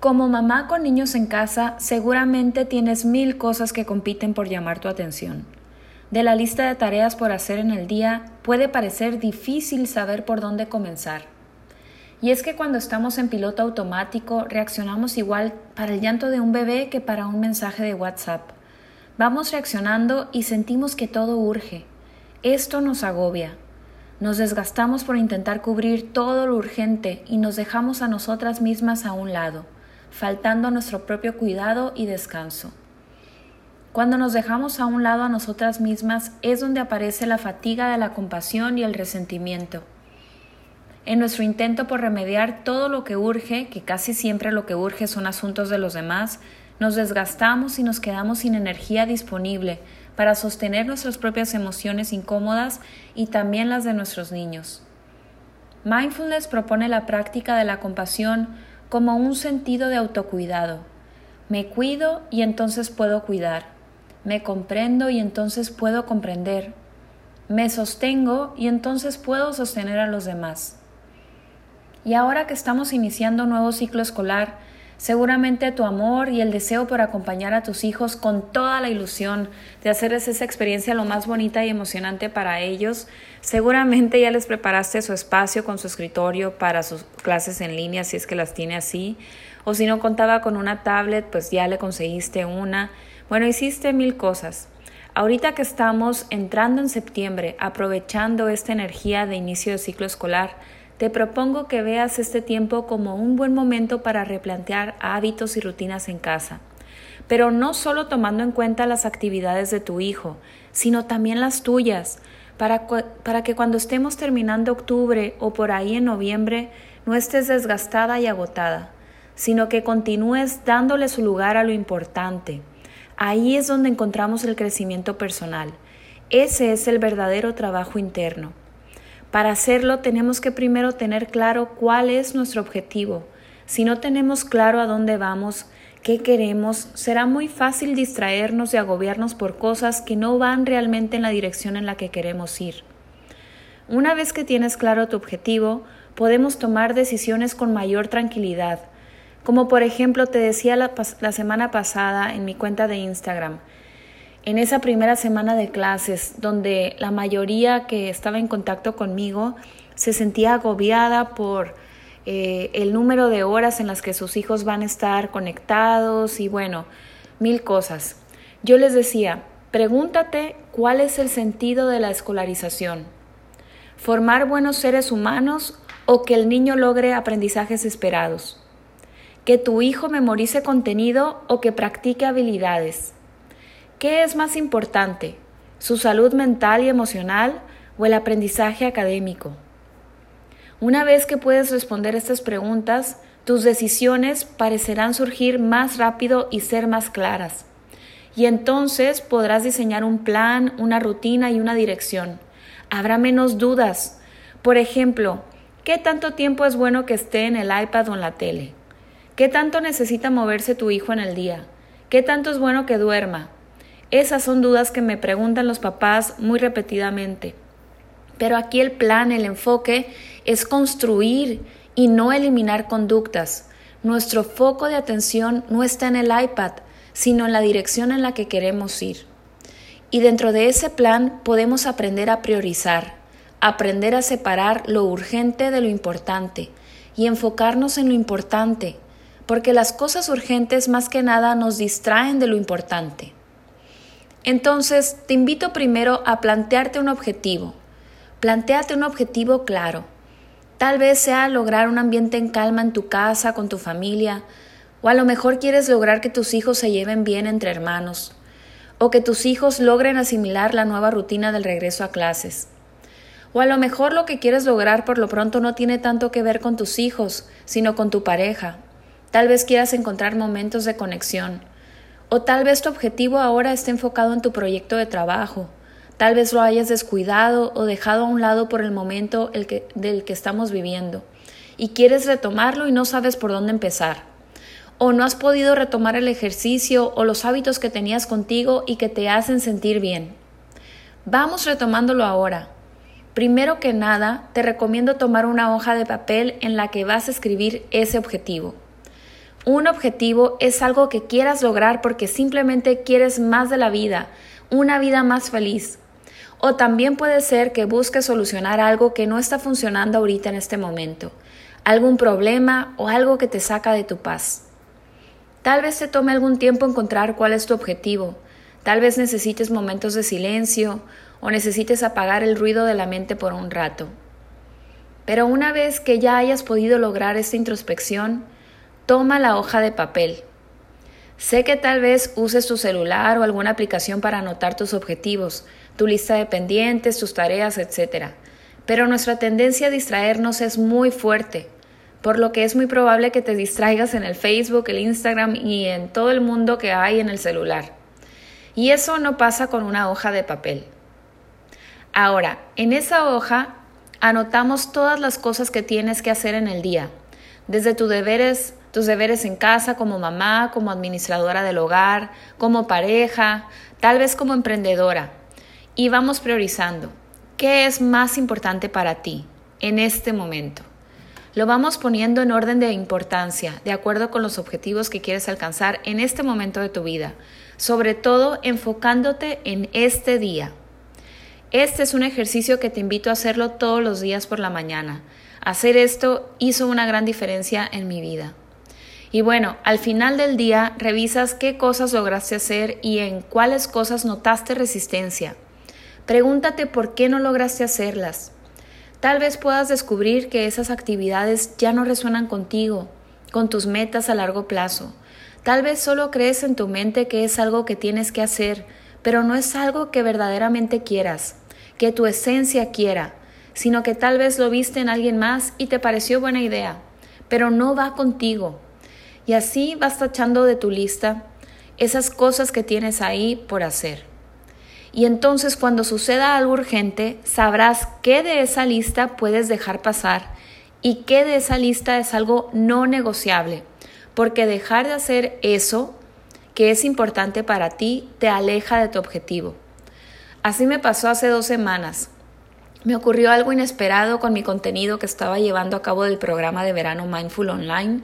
Como mamá con niños en casa, seguramente tienes mil cosas que compiten por llamar tu atención. De la lista de tareas por hacer en el día, puede parecer difícil saber por dónde comenzar. Y es que cuando estamos en piloto automático, reaccionamos igual para el llanto de un bebé que para un mensaje de WhatsApp. Vamos reaccionando y sentimos que todo urge. Esto nos agobia. Nos desgastamos por intentar cubrir todo lo urgente y nos dejamos a nosotras mismas a un lado, faltando nuestro propio cuidado y descanso. Cuando nos dejamos a un lado a nosotras mismas es donde aparece la fatiga de la compasión y el resentimiento. En nuestro intento por remediar todo lo que urge, que casi siempre lo que urge son asuntos de los demás, nos desgastamos y nos quedamos sin energía disponible para sostener nuestras propias emociones incómodas y también las de nuestros niños. Mindfulness propone la práctica de la compasión como un sentido de autocuidado. Me cuido y entonces puedo cuidar. Me comprendo y entonces puedo comprender. Me sostengo y entonces puedo sostener a los demás. Y ahora que estamos iniciando un nuevo ciclo escolar, Seguramente tu amor y el deseo por acompañar a tus hijos con toda la ilusión de hacerles esa experiencia lo más bonita y emocionante para ellos, seguramente ya les preparaste su espacio con su escritorio para sus clases en línea si es que las tiene así, o si no contaba con una tablet, pues ya le conseguiste una. Bueno, hiciste mil cosas. Ahorita que estamos entrando en septiembre, aprovechando esta energía de inicio de ciclo escolar, te propongo que veas este tiempo como un buen momento para replantear hábitos y rutinas en casa, pero no solo tomando en cuenta las actividades de tu hijo, sino también las tuyas, para, para que cuando estemos terminando octubre o por ahí en noviembre no estés desgastada y agotada, sino que continúes dándole su lugar a lo importante. Ahí es donde encontramos el crecimiento personal. Ese es el verdadero trabajo interno. Para hacerlo tenemos que primero tener claro cuál es nuestro objetivo. Si no tenemos claro a dónde vamos, qué queremos, será muy fácil distraernos y agobiarnos por cosas que no van realmente en la dirección en la que queremos ir. Una vez que tienes claro tu objetivo, podemos tomar decisiones con mayor tranquilidad, como por ejemplo te decía la, semana pasada en mi cuenta de Instagram, en esa primera semana de clases, donde la mayoría que estaba en contacto conmigo se sentía agobiada por eh, el número de horas en las que sus hijos van a estar conectados y bueno, mil cosas. Yo les decía, pregúntate cuál es el sentido de la escolarización. ¿Formar buenos seres humanos o que el niño logre aprendizajes esperados? ¿Que tu hijo memorice contenido o que practique habilidades? ¿Qué es más importante, su salud mental y emocional o el aprendizaje académico? Una vez que puedes responder estas preguntas, tus decisiones parecerán surgir más rápido y ser más claras. Y entonces podrás diseñar un plan, una rutina y una dirección. Habrá menos dudas. Por ejemplo, ¿qué tanto tiempo es bueno que esté en el iPad o en la tele? ¿Qué tanto necesita moverse tu hijo en el día? ¿Qué tanto es bueno que duerma? Esas son dudas que me preguntan los papás muy repetidamente. Pero aquí el plan, el enfoque es construir y no eliminar conductas. Nuestro foco de atención no está en el iPad, sino en la dirección en la que queremos ir. Y dentro de ese plan podemos aprender a priorizar, aprender a separar lo urgente de lo importante y enfocarnos en lo importante, porque las cosas urgentes más que nada nos distraen de lo importante. Entonces, te invito primero a plantearte un objetivo. Planteate un objetivo claro. Tal vez sea lograr un ambiente en calma en tu casa, con tu familia, o a lo mejor quieres lograr que tus hijos se lleven bien entre hermanos, o que tus hijos logren asimilar la nueva rutina del regreso a clases. O a lo mejor lo que quieres lograr por lo pronto no tiene tanto que ver con tus hijos, sino con tu pareja. Tal vez quieras encontrar momentos de conexión o tal vez tu objetivo ahora esté enfocado en tu proyecto de trabajo. Tal vez lo hayas descuidado o dejado a un lado por el momento del que estamos viviendo y quieres retomarlo y no sabes por dónde empezar. O no has podido retomar el ejercicio o los hábitos que tenías contigo y que te hacen sentir bien. Vamos retomándolo ahora. Primero que nada, te recomiendo tomar una hoja de papel en la que vas a escribir ese objetivo. Un objetivo es algo que quieras lograr porque simplemente quieres más de la vida, una vida más feliz. O también puede ser que busques solucionar algo que no está funcionando ahorita en este momento, algún problema o algo que te saca de tu paz. Tal vez te tome algún tiempo encontrar cuál es tu objetivo, tal vez necesites momentos de silencio o necesites apagar el ruido de la mente por un rato. Pero una vez que ya hayas podido lograr esta introspección, toma la hoja de papel. Sé que tal vez uses tu celular o alguna aplicación para anotar tus objetivos, tu lista de pendientes, tus tareas, etc. Pero nuestra tendencia a distraernos es muy fuerte, por lo que es muy probable que te distraigas en el Facebook, el Instagram y en todo el mundo que hay en el celular. Y eso no pasa con una hoja de papel. Ahora, en esa hoja anotamos todas las cosas que tienes que hacer en el día, desde tus deberes, tus deberes en casa como mamá, como administradora del hogar, como pareja, tal vez como emprendedora. Y vamos priorizando. ¿Qué es más importante para ti en este momento? Lo vamos poniendo en orden de importancia, de acuerdo con los objetivos que quieres alcanzar en este momento de tu vida, sobre todo enfocándote en este día. Este es un ejercicio que te invito a hacerlo todos los días por la mañana. Hacer esto hizo una gran diferencia en mi vida. Y bueno, al final del día revisas qué cosas lograste hacer y en cuáles cosas notaste resistencia. Pregúntate por qué no lograste hacerlas. Tal vez puedas descubrir que esas actividades ya no resuenan contigo, con tus metas a largo plazo. Tal vez solo crees en tu mente que es algo que tienes que hacer, pero no es algo que verdaderamente quieras, que tu esencia quiera, sino que tal vez lo viste en alguien más y te pareció buena idea, pero no va contigo. Y así vas tachando de tu lista esas cosas que tienes ahí por hacer. Y entonces cuando suceda algo urgente, sabrás qué de esa lista puedes dejar pasar y qué de esa lista es algo no negociable, porque dejar de hacer eso que es importante para ti te aleja de tu objetivo. Así me pasó hace dos semanas. Me ocurrió algo inesperado con mi contenido que estaba llevando a cabo del programa de verano Mindful Online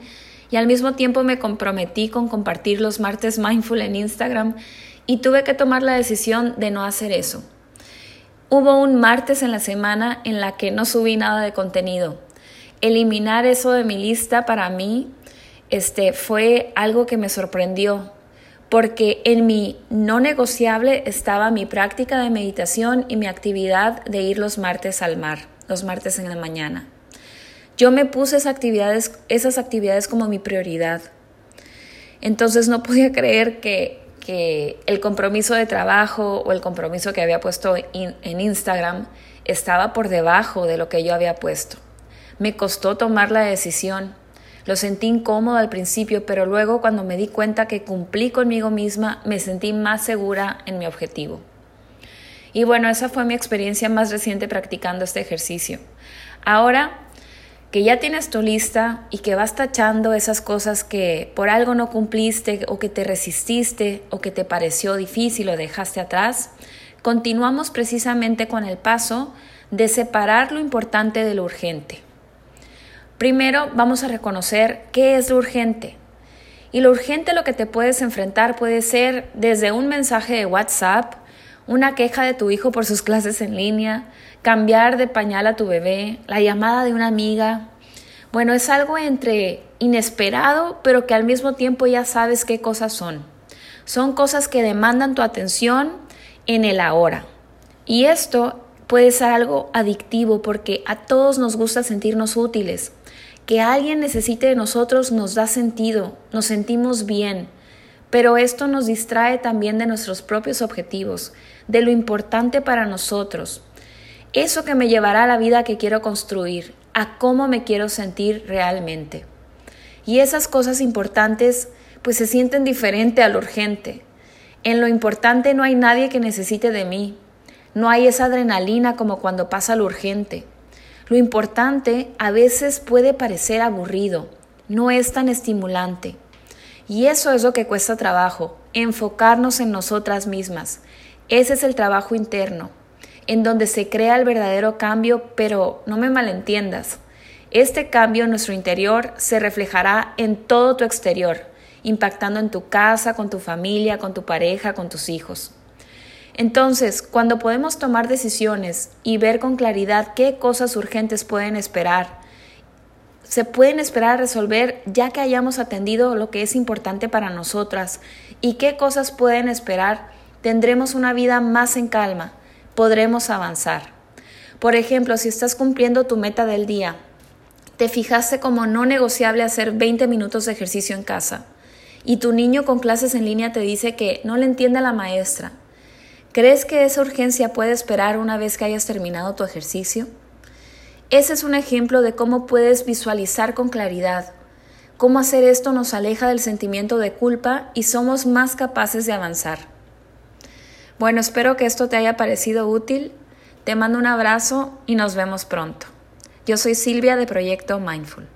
y al mismo tiempo me comprometí con compartir los martes Mindful en Instagram y tuve que tomar la decisión de no hacer eso. Hubo un martes en la semana en la que no subí nada de contenido. Eliminar eso de mi lista para mí este, fue algo que me sorprendió porque en mi no negociable estaba mi práctica de meditación y mi actividad de ir los martes al mar, los martes en la mañana. Yo me puse esas actividades, esas actividades como mi prioridad. Entonces no podía creer que, que el compromiso de trabajo o el compromiso que había puesto en Instagram estaba por debajo de lo que yo había puesto. Me costó tomar la decisión lo sentí incómodo al principio, pero luego cuando me di cuenta que cumplí conmigo misma, me sentí más segura en mi objetivo. Y bueno, esa fue mi experiencia más reciente practicando este ejercicio. Ahora que ya tienes tu lista y que vas tachando esas cosas que por algo no cumpliste o que te resististe o que te pareció difícil o dejaste atrás, continuamos precisamente con el paso de separar lo importante de lo urgente. Primero vamos a reconocer qué es lo urgente. Y lo urgente lo que te puedes enfrentar puede ser desde un mensaje de WhatsApp, una queja de tu hijo por sus clases en línea, cambiar de pañal a tu bebé, la llamada de una amiga. Bueno, es algo entre inesperado, pero que al mismo tiempo ya sabes qué cosas son. Son cosas que demandan tu atención en el ahora. Y esto puede ser algo adictivo porque a todos nos gusta sentirnos útiles. Que alguien necesite de nosotros nos da sentido, nos sentimos bien, pero esto nos distrae también de nuestros propios objetivos, de lo importante para nosotros. Eso que me llevará a la vida que quiero construir, a cómo me quiero sentir realmente. Y esas cosas importantes pues se sienten diferente a lo urgente. En lo importante no hay nadie que necesite de mí. No hay esa adrenalina como cuando pasa lo urgente. Lo importante a veces puede parecer aburrido, no es tan estimulante. Y eso es lo que cuesta trabajo, enfocarnos en nosotras mismas. Ese es el trabajo interno, en donde se crea el verdadero cambio, pero no me malentiendas. Este cambio en nuestro interior se reflejará en todo tu exterior, impactando en tu casa, con tu familia, con tu pareja, con tus hijos. Entonces, cuando podemos tomar decisiones y ver con claridad qué cosas urgentes pueden esperar, se pueden esperar a resolver ya que hayamos atendido lo que es importante para nosotras y qué cosas pueden esperar, tendremos una vida más en calma, podremos avanzar. Por ejemplo, si estás cumpliendo tu meta del día, te fijaste como no negociable hacer 20 minutos de ejercicio en casa y tu niño con clases en línea te dice que no le entiende a la maestra. ¿Crees que esa urgencia puede esperar una vez que hayas terminado tu ejercicio? Ese es un ejemplo de cómo puedes visualizar con claridad. Cómo hacer esto nos aleja del sentimiento de culpa y somos más capaces de avanzar. Bueno, espero que esto te haya parecido útil. Te mando un abrazo y nos vemos pronto. Yo soy Silvia de Proyecto Mindful.